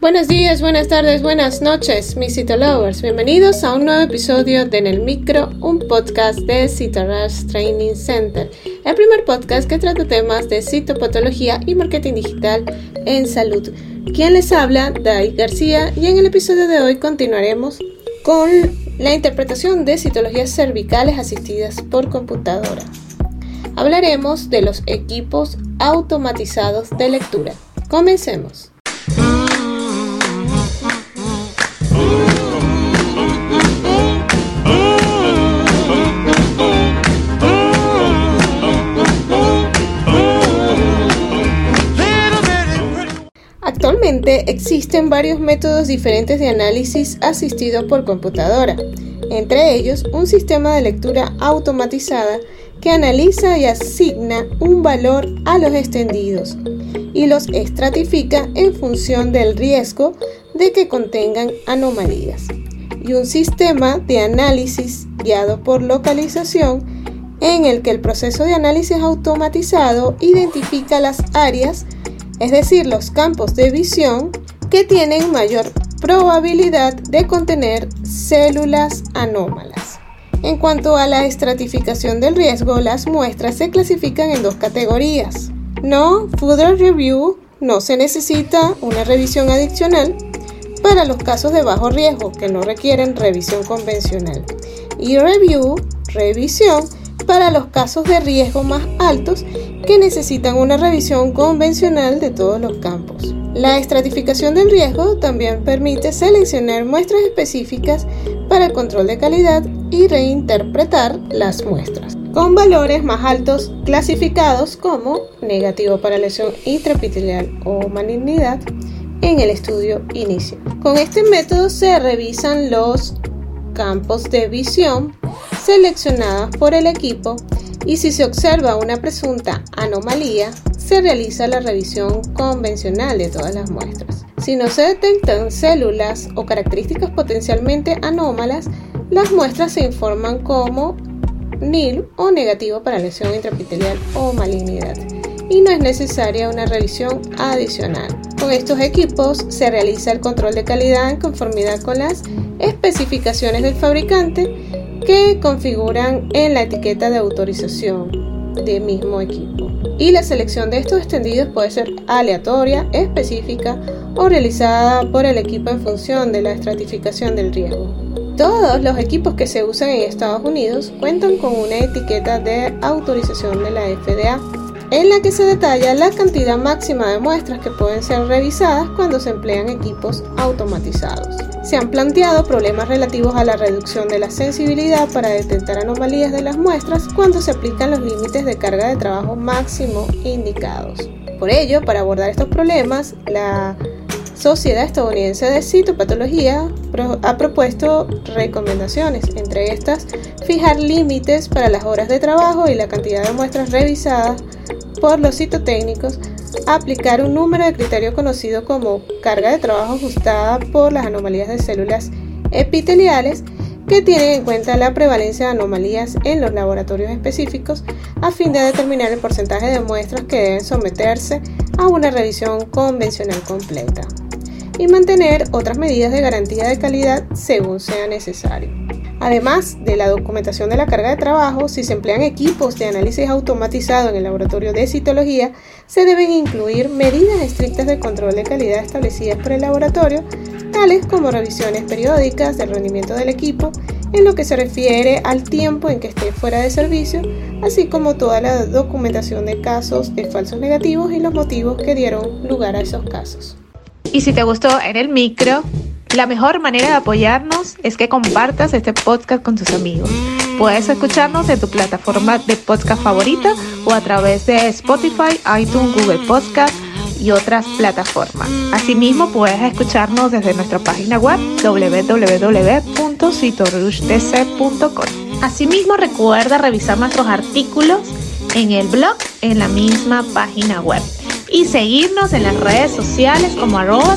Buenos días, buenas tardes, buenas noches, mis Citolovers. Bienvenidos a un nuevo episodio de En el Micro, un podcast de Citorush Training Center, el primer podcast que trata temas de citopatología y marketing digital en salud. Quien les habla, Dai García, y en el episodio de hoy continuaremos con la interpretación de citologías cervicales asistidas por computadora. Hablaremos de los equipos automatizados de lectura. Comencemos. Existen varios métodos diferentes de análisis asistido por computadora, entre ellos un sistema de lectura automatizada que analiza y asigna un valor a los extendidos y los estratifica en función del riesgo de que contengan anomalías, y un sistema de análisis guiado por localización en el que el proceso de análisis automatizado identifica las áreas es decir, los campos de visión que tienen mayor probabilidad de contener células anómalas. En cuanto a la estratificación del riesgo, las muestras se clasifican en dos categorías. No Further Review, no se necesita una revisión adicional para los casos de bajo riesgo que no requieren revisión convencional. Y Review, revisión, para los casos de riesgo más altos que necesitan una revisión convencional de todos los campos. La estratificación del riesgo también permite seleccionar muestras específicas para el control de calidad y reinterpretar las muestras, con valores más altos clasificados como negativo para lesión intraepitelial o malignidad en el estudio inicial. Con este método se revisan los campos de visión seleccionadas por el equipo y si se observa una presunta anomalía, se realiza la revisión convencional de todas las muestras. Si no se detectan células o características potencialmente anómalas, las muestras se informan como nil o negativo para lesión intraepitelial o malignidad y no es necesaria una revisión adicional. Con estos equipos se realiza el control de calidad en conformidad con las especificaciones del fabricante que configuran en la etiqueta de autorización del mismo equipo. Y la selección de estos extendidos puede ser aleatoria, específica o realizada por el equipo en función de la estratificación del riesgo. Todos los equipos que se usan en Estados Unidos cuentan con una etiqueta de autorización de la FDA en la que se detalla la cantidad máxima de muestras que pueden ser revisadas cuando se emplean equipos automatizados. Se han planteado problemas relativos a la reducción de la sensibilidad para detectar anomalías de las muestras cuando se aplican los límites de carga de trabajo máximo indicados. Por ello, para abordar estos problemas, la Sociedad Estadounidense de Citopatología ha propuesto recomendaciones, entre estas, fijar límites para las horas de trabajo y la cantidad de muestras revisadas por los citotécnicos, aplicar un número de criterios conocido como carga de trabajo ajustada por las anomalías de células epiteliales que tienen en cuenta la prevalencia de anomalías en los laboratorios específicos a fin de determinar el porcentaje de muestras que deben someterse a una revisión convencional completa y mantener otras medidas de garantía de calidad según sea necesario. Además de la documentación de la carga de trabajo, si se emplean equipos de análisis automatizado en el laboratorio de citología, se deben incluir medidas estrictas de control de calidad establecidas por el laboratorio, tales como revisiones periódicas del rendimiento del equipo, en lo que se refiere al tiempo en que esté fuera de servicio, así como toda la documentación de casos de falsos negativos y los motivos que dieron lugar a esos casos. Y si te gustó en el micro, la mejor manera de apoyarnos es que compartas este podcast con tus amigos. Puedes escucharnos en tu plataforma de podcast favorita o a través de Spotify, iTunes, Google Podcast y otras plataformas. Asimismo, puedes escucharnos desde nuestra página web www.citorushdc.com. Asimismo, recuerda revisar nuestros artículos en el blog en la misma página web y seguirnos en las redes sociales como arroba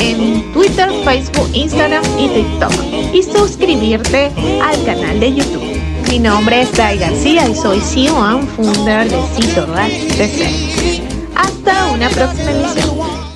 en Twitter, Facebook, Instagram y TikTok y suscribirte al canal de YouTube. Mi nombre es Dai García y soy CEO and founder de Cito DC. Hasta una próxima emisión.